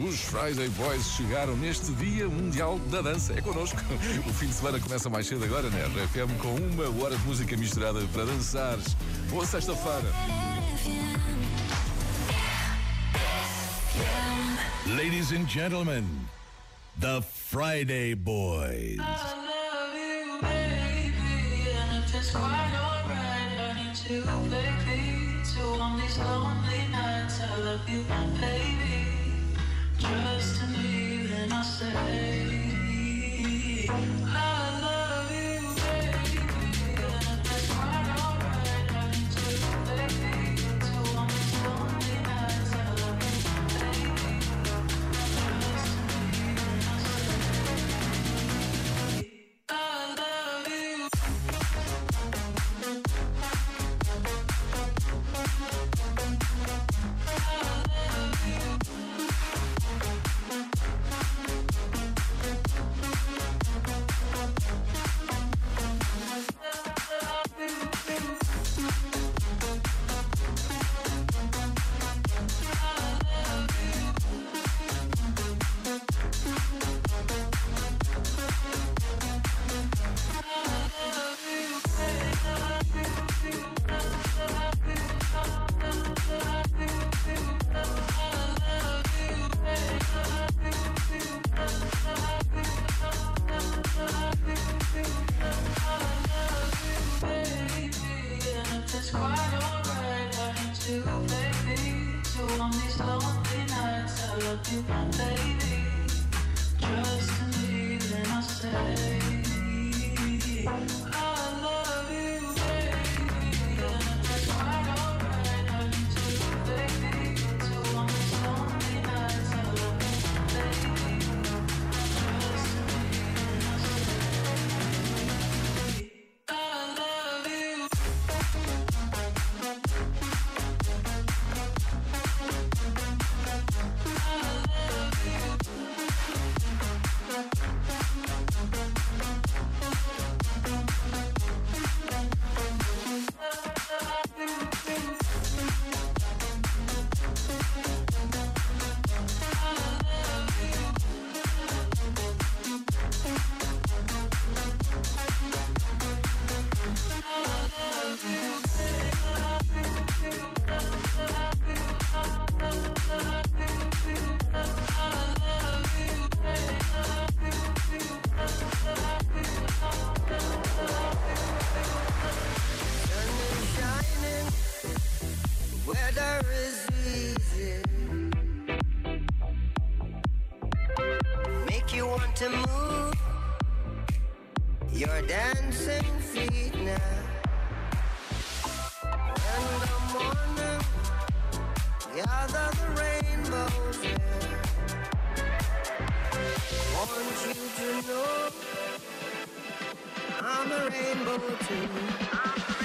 Os Friday Boys chegaram neste Dia Mundial da Dança. É connosco. O fim de semana começa mais cedo agora, né? RFM com uma hora de música misturada para dançares. Boa sexta-feira. Ladies and gentlemen, the Friday Boys. I love you, baby. just to leave, then I say. you, baby. So on these lonely nights, I love you, my baby. Trust in me, then I'll stay. I'm the rainbow too.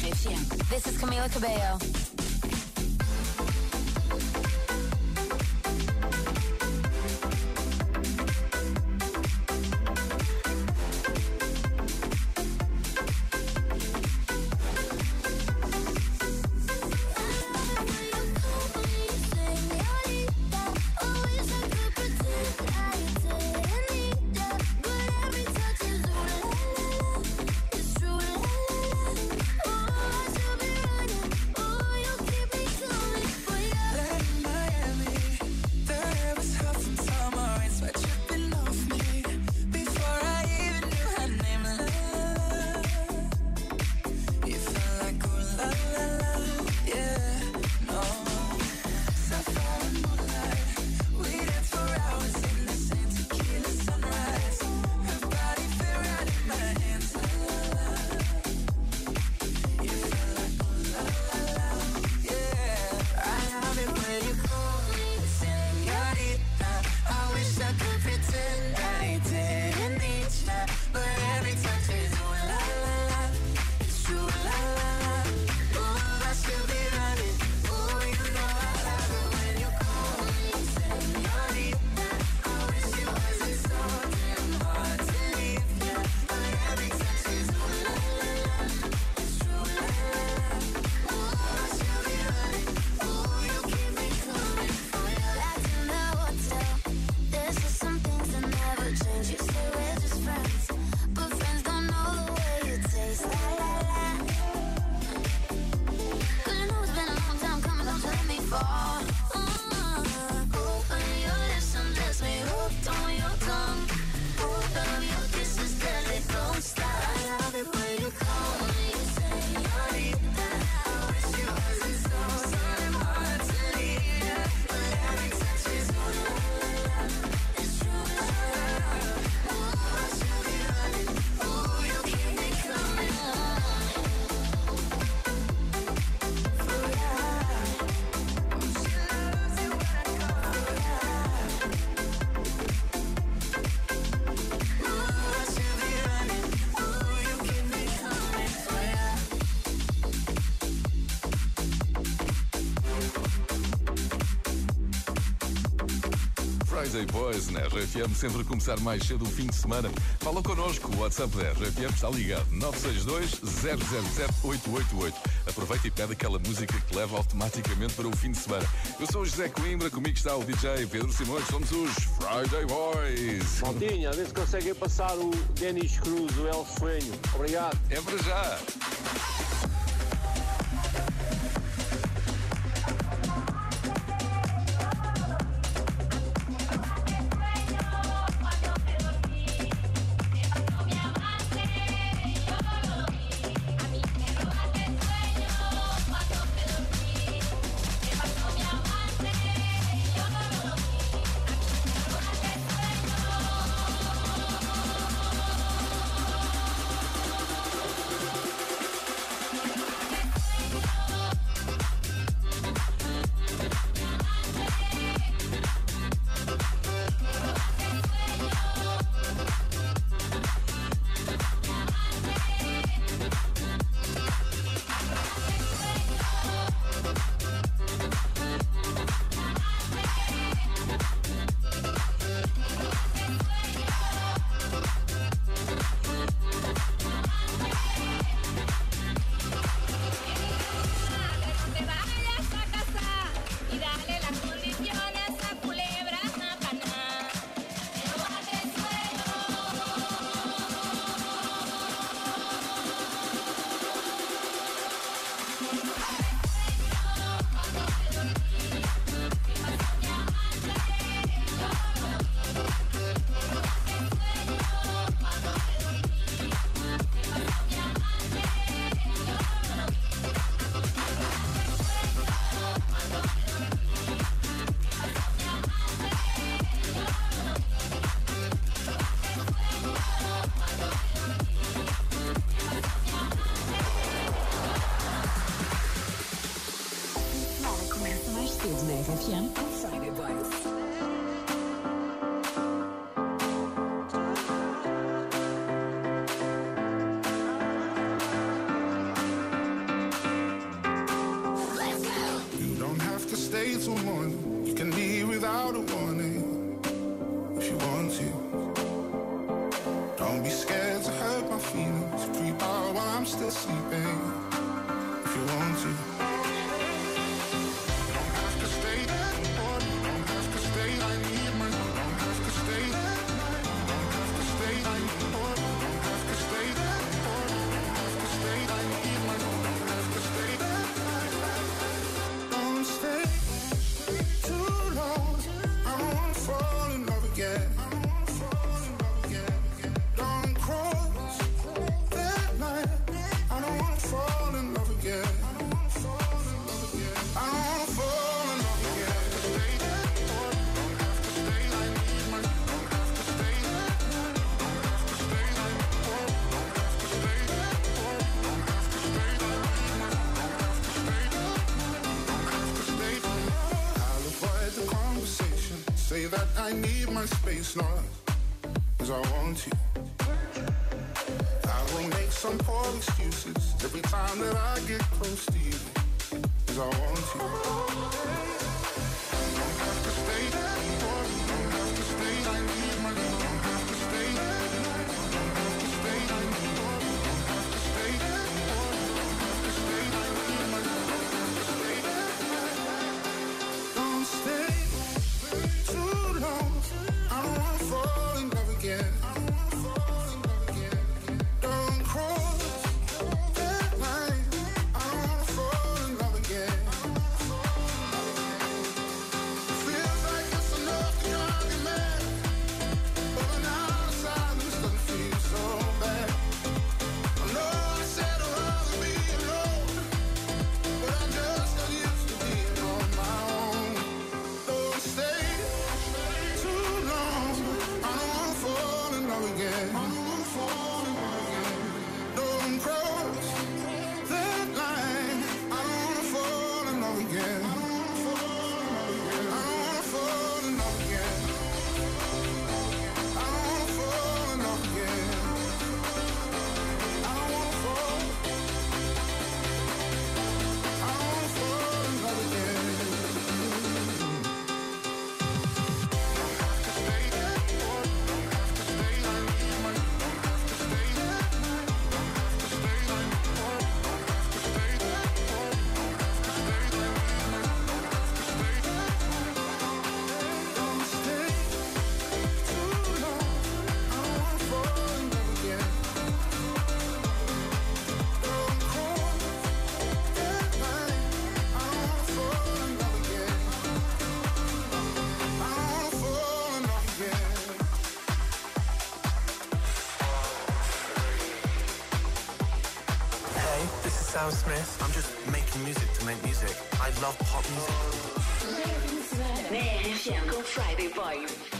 This is Camila Cabello. Friday Boys na RFM, sempre começar mais cedo o fim de semana. Fala connosco, o WhatsApp da RFM está ligado 962-007-888. Aproveita e pede aquela música que leva automaticamente para o fim de semana. Eu sou o José Coimbra, comigo está o DJ Pedro Simões, somos os Friday Boys. Maltinha, a ver se conseguem passar o Denis Cruz, o El Sueño. Obrigado. É para já. my space, not as I want you. I will make some poor excuses every time that I get close to you, As I want you. Sam Smith. I'm just making music to make music. I love pop music. Go Friday Boy.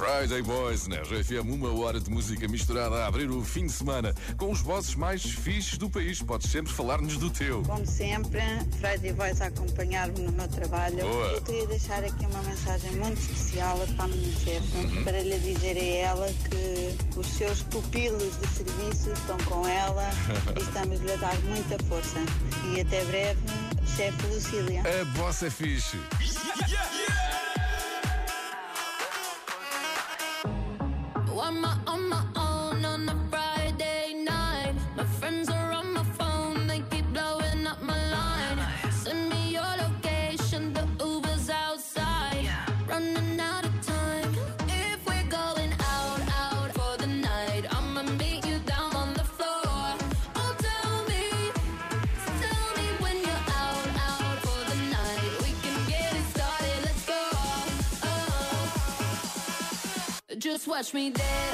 Friday Boys na? RFM, uma hora de música misturada a abrir o fim de semana com os vozes mais fixes do país. Podes sempre falar-nos do teu. Como sempre, Friday Boys a acompanhar-me no meu trabalho. Boa. Eu queria deixar aqui uma mensagem muito especial para a minha chefe, uhum. para lhe dizer a ela que os seus pupilos de serviço estão com ela e estamos-lhe a dar muita força. E até breve, chefe Lucília. A bossa é fixe. Yeah, yeah. me there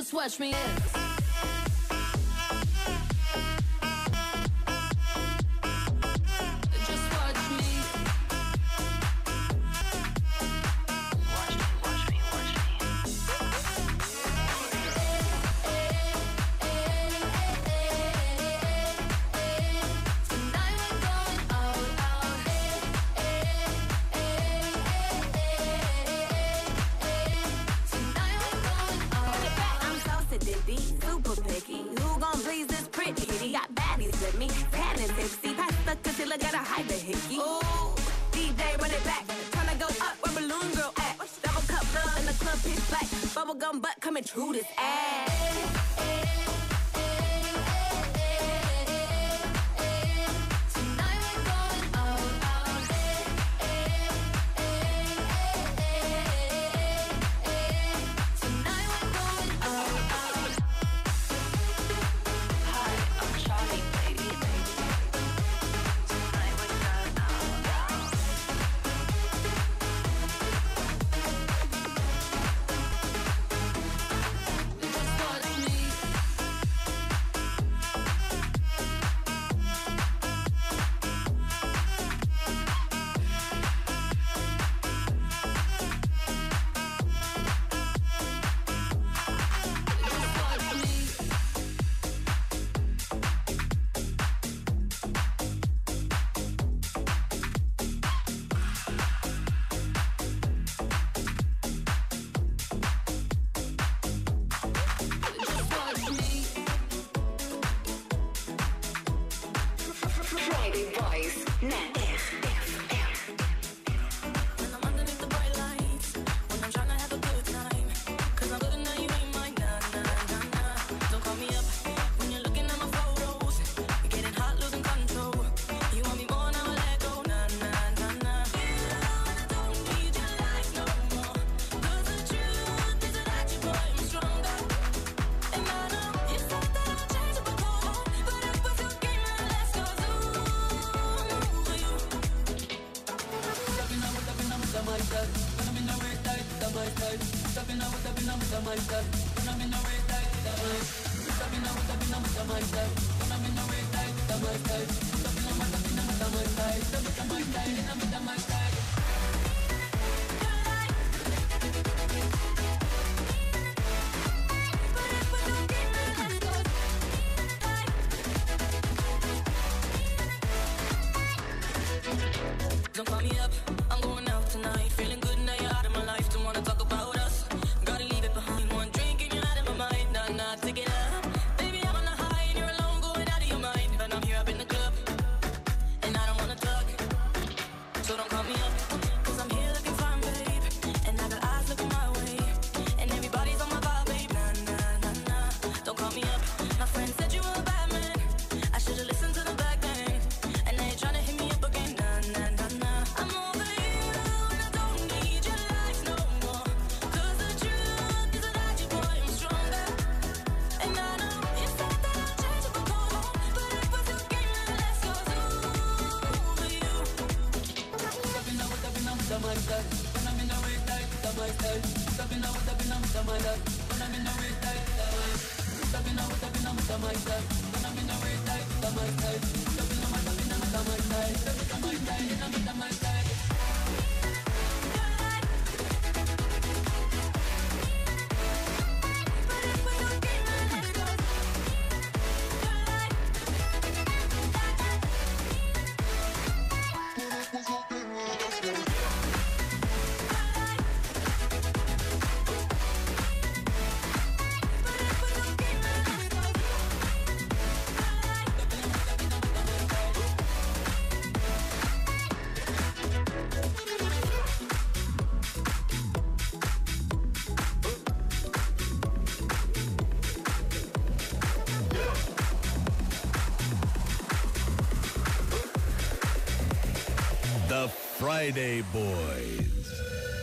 just watch me. Yeah. like that The Friday Boys.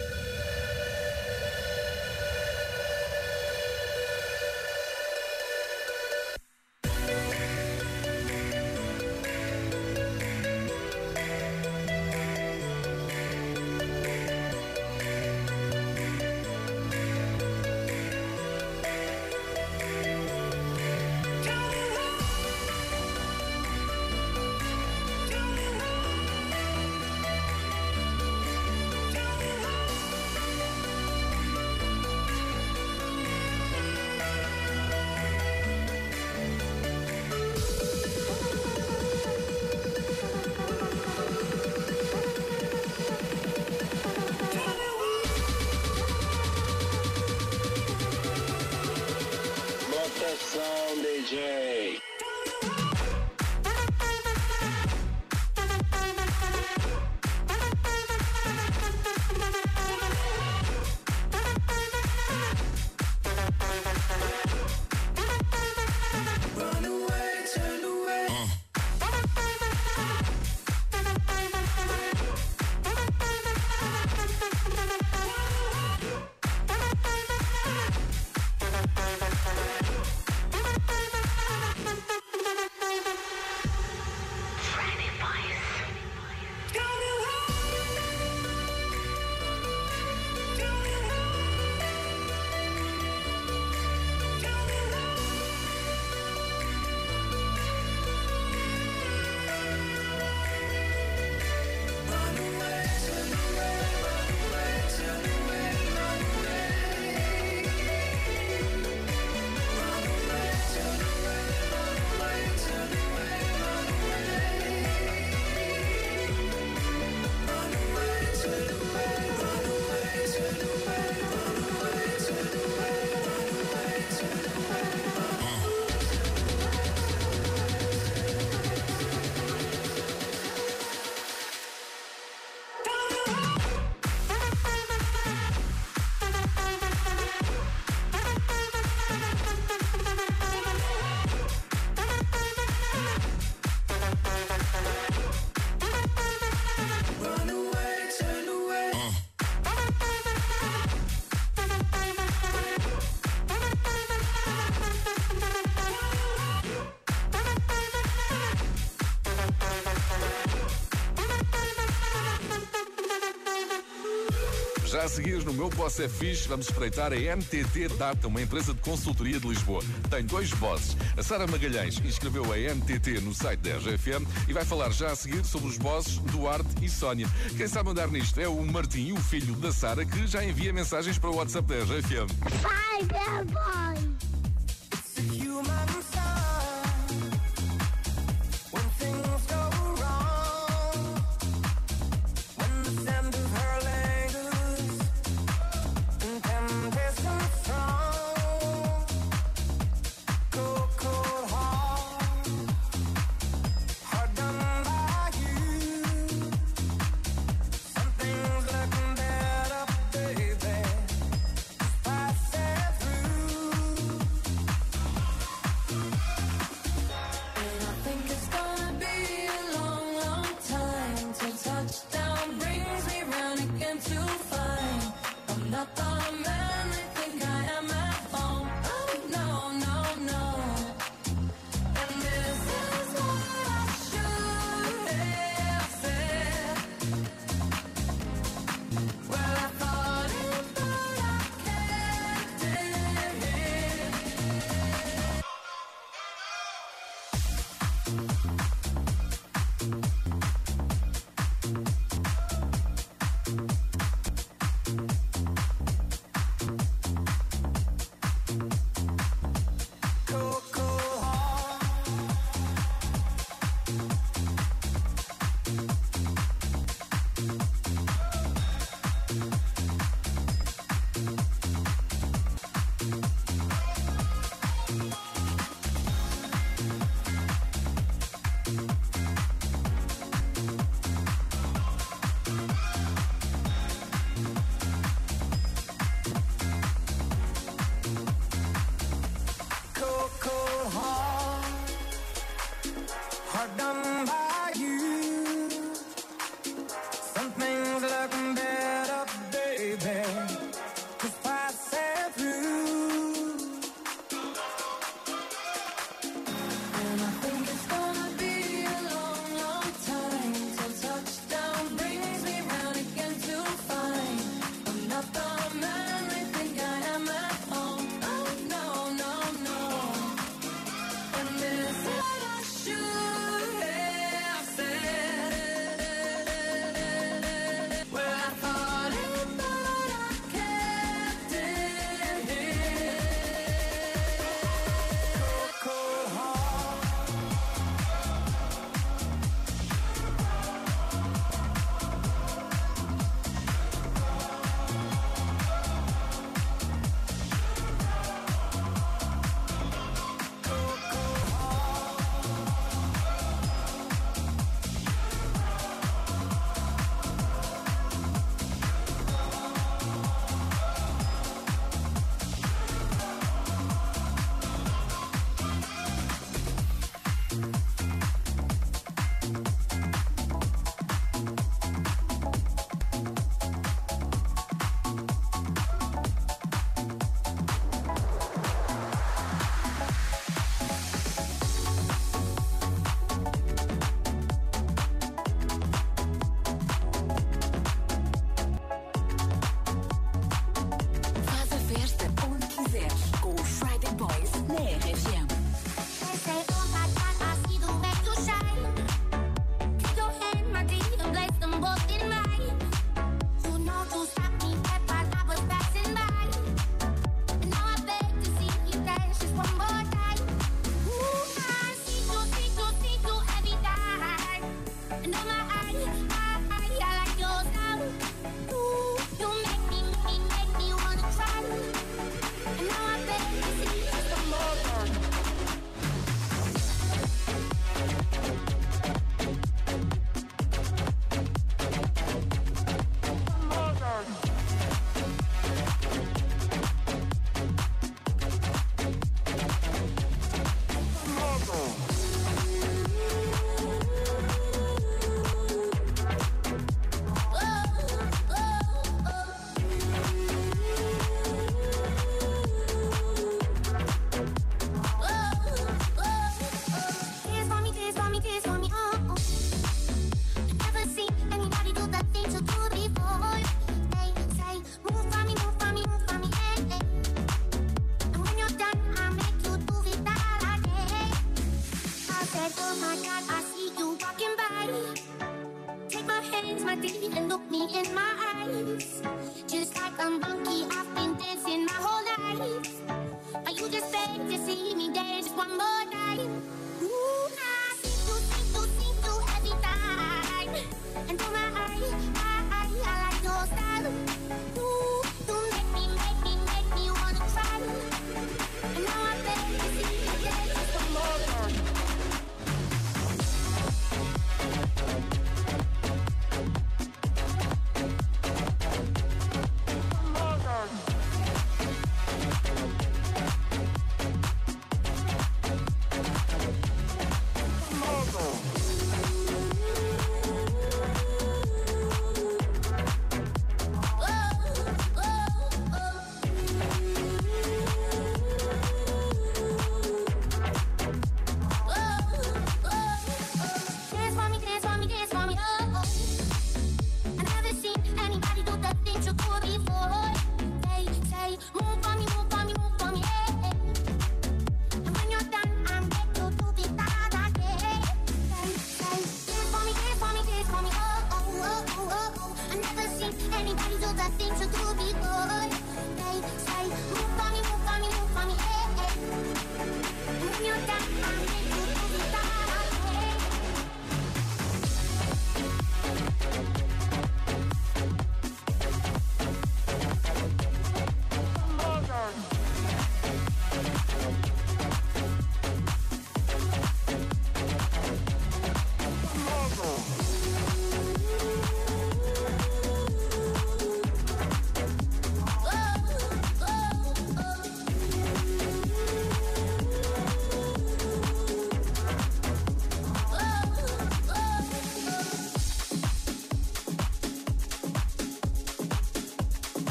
Já a seguir, no meu Boss é Fixe, vamos espreitar a NTT Data, uma empresa de consultoria de Lisboa. Tem dois bosses. A Sara Magalhães inscreveu a NTT no site da RGFM e vai falar já a seguir sobre os bosses Duarte e Sónia. Quem sabe andar nisto é o Martim, o filho da Sara, que já envia mensagens para o WhatsApp da RGFM. Vai,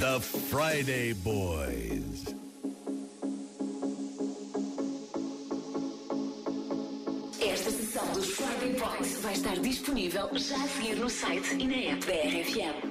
The Friday Boys. Esta sessão dos Friday Boys vai estar disponível já a seguir no site e na app da RFM.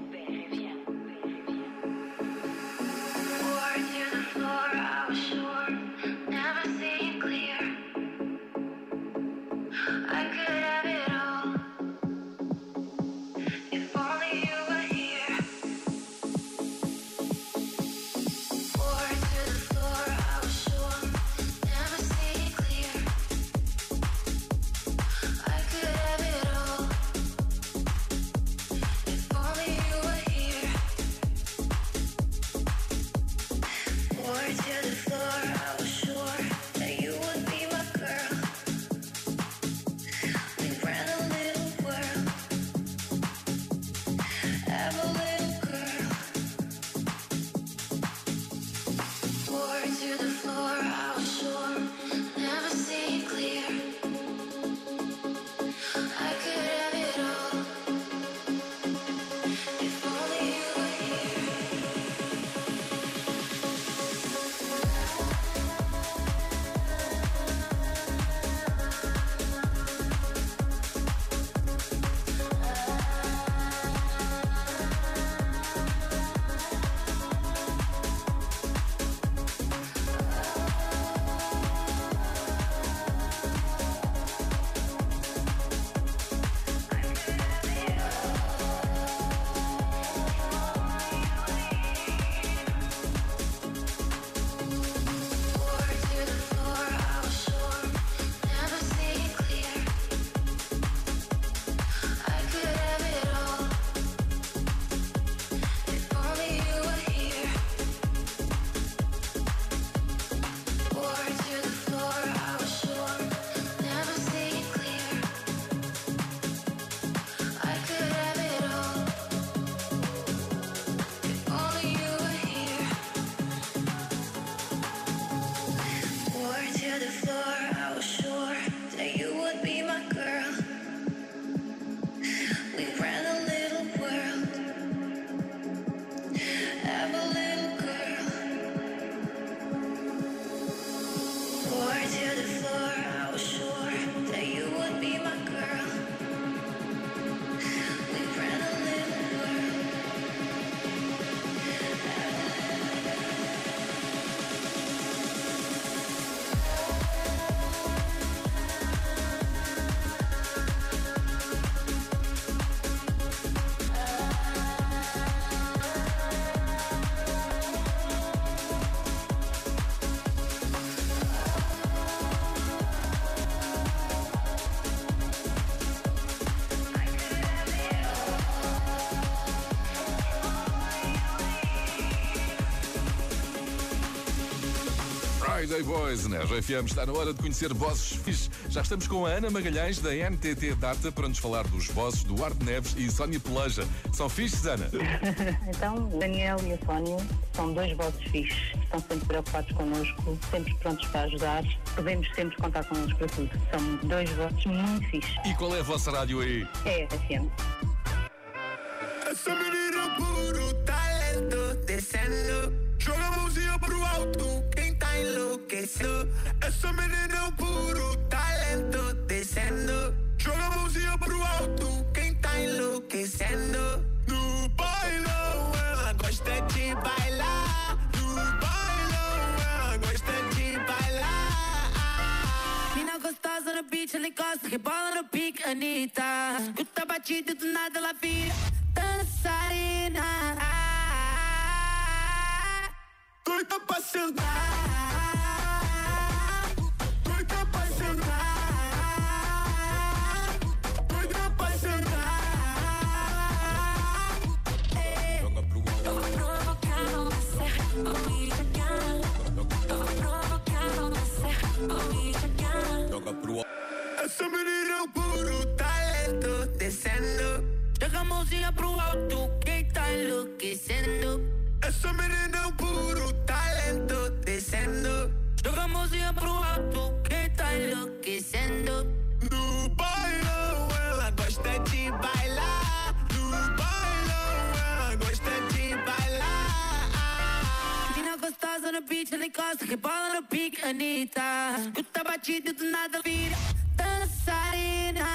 Friday Boys na RFM está na hora de conhecer bosses fixe. Já estamos com a Ana Magalhães da NTT Data para nos falar dos bosses do Arte Neves e Sónia Peleja. São fixes, Ana? Então, o Daniel e a Sónia são dois vossos fixes. Estão sempre preocupados connosco, sempre prontos para ajudar. Podemos sempre contar com eles para tudo. São dois vossos muito fixes. E qual é a vossa rádio aí? É FM. Essa menina é um puro talento descendo. Joga a mãozinha pro alto, quem tá enlouquecendo. No bailão, ela gosta de bailar. No bailão, ela gosta de bailar. Mina gostosa no beat, ela encosta, rebola no pique, Anitta. Escuta a batida e do nada ela vira dançarina. Doida pra sentar. É um puro talento descendo. Joga a mãozinha alto, quem tá enlouquecendo? Essa menina é um puro talento descendo. Joga a mãozinha pro alto, quem tá enlouquecendo? No beat, ela encosta, rebola no pique, Anitta. Escuta a batida e do nada vira dançarina.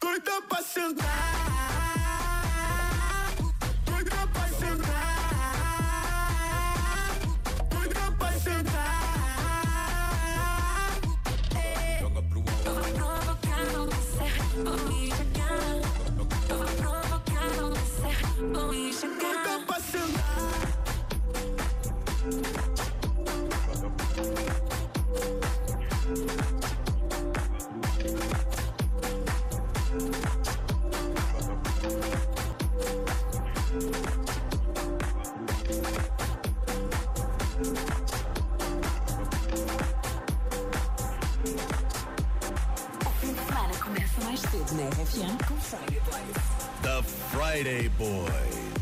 Doida pra sentar. The Friday Boys.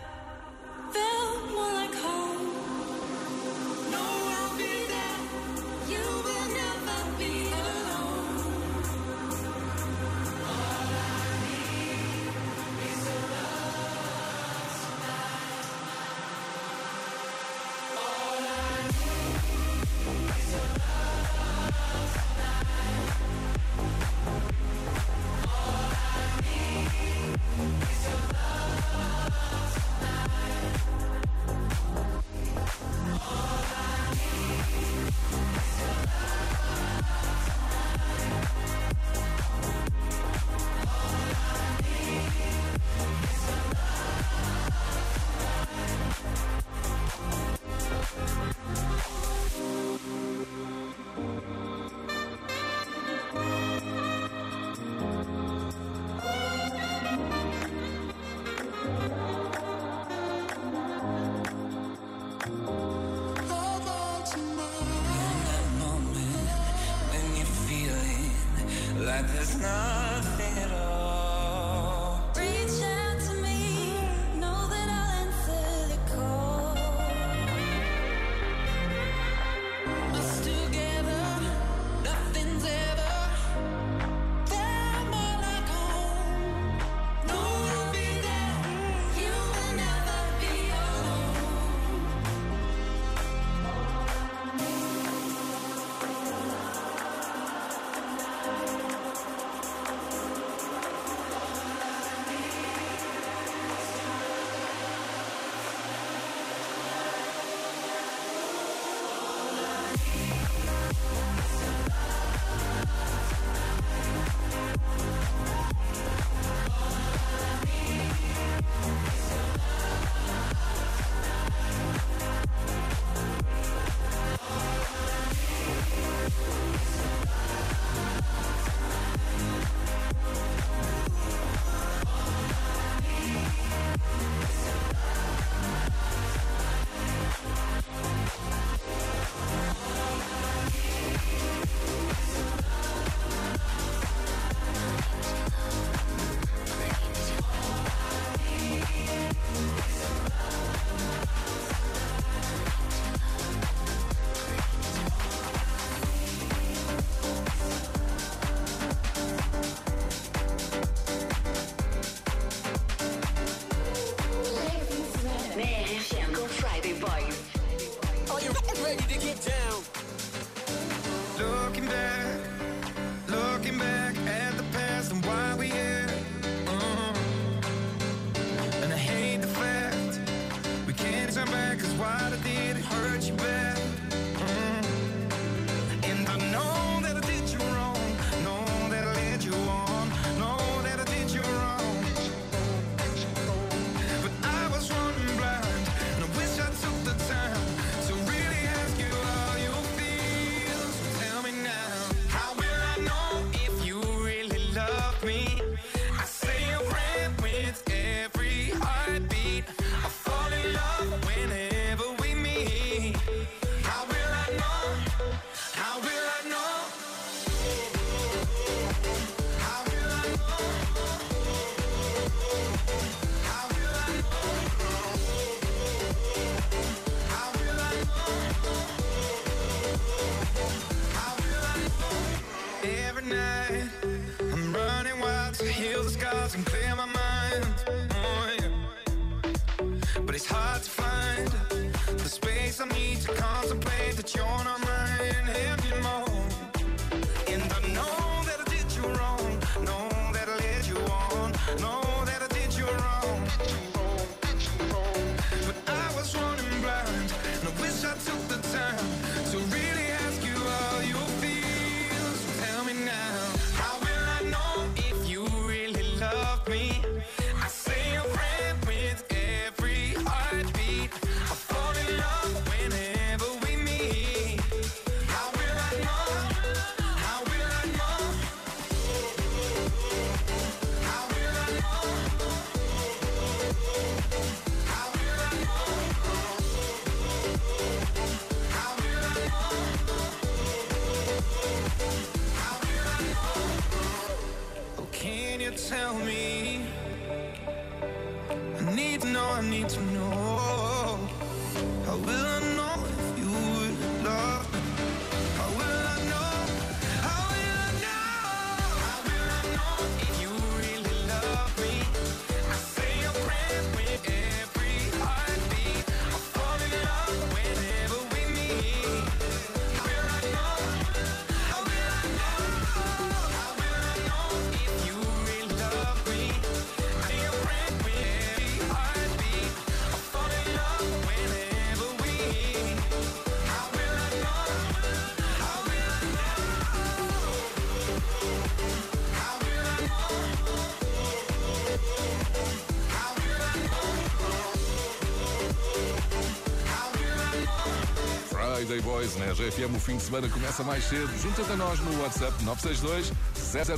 A RFM, o fim de semana começa mais cedo. Junta-te a nós no WhatsApp 962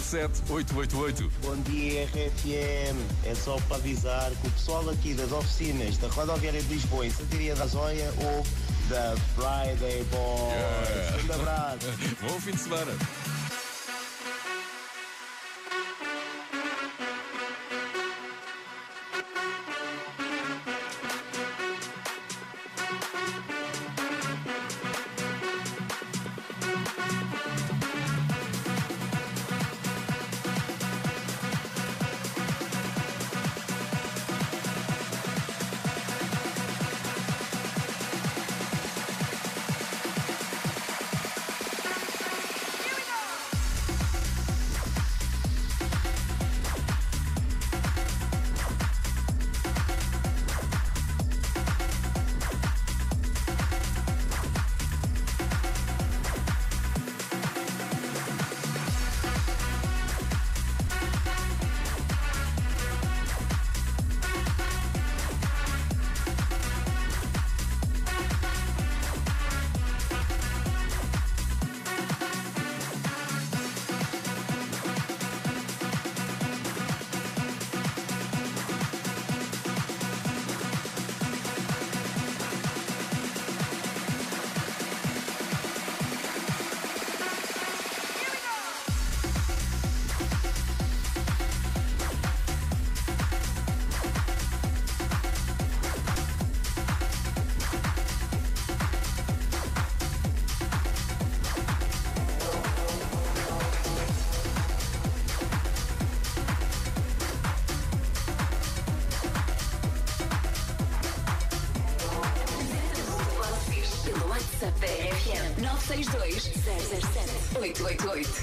007 888. Bom dia, RFM. É só para avisar que o pessoal aqui das oficinas da Rodoviária de Lisboa, em Santiria da Zóia, ou da Friday Boys. Yeah. Um abraço. Bom fim de semana. 962 007 888.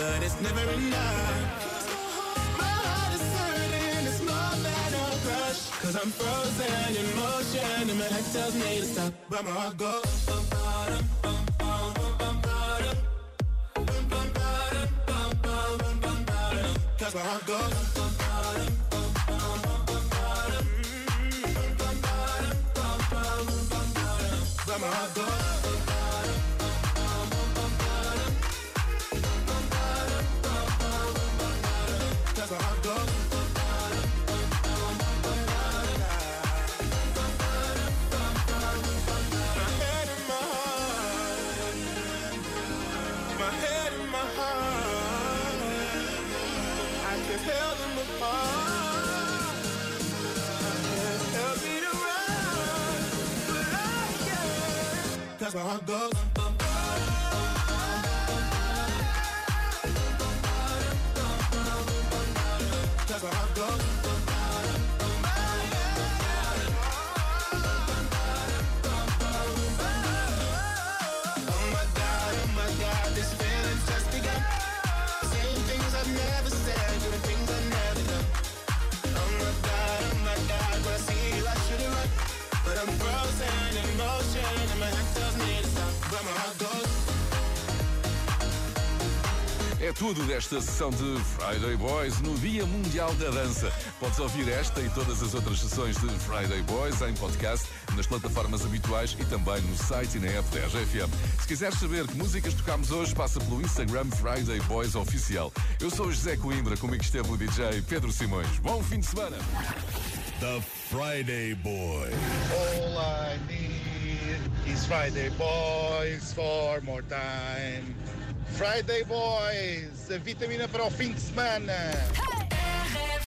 But it's never enough. My heart is hurting, it's more than a crush. Cause I'm frozen in motion and my head tells me to stop. But my heart goes. bum, ba-dum, bum, bum, bum, bum. Bum, bum, bum, bum, bum, bum. Cause my heart goes. bum, bum, bum, bum, bum, ba-dum. Bum, bum, ba-dum, bum, bum, bum, bum, ba-dum. But my heart goes. that's how it goes. É tudo desta sessão de Friday Boys no Dia Mundial da Dança. Podes ouvir esta e todas as outras sessões de Friday Boys em podcast, nas plataformas habituais e também no site e na app da RFM. Se quiseres saber que músicas tocámos hoje, passa pelo Instagram Friday Boys Oficial. Eu sou o José Coimbra, comigo esteve o DJ Pedro Simões. Bom fim de semana! The Friday Boy. All I need is Friday Boys for more time. Friday Boys, a vitamina para o fim de semana.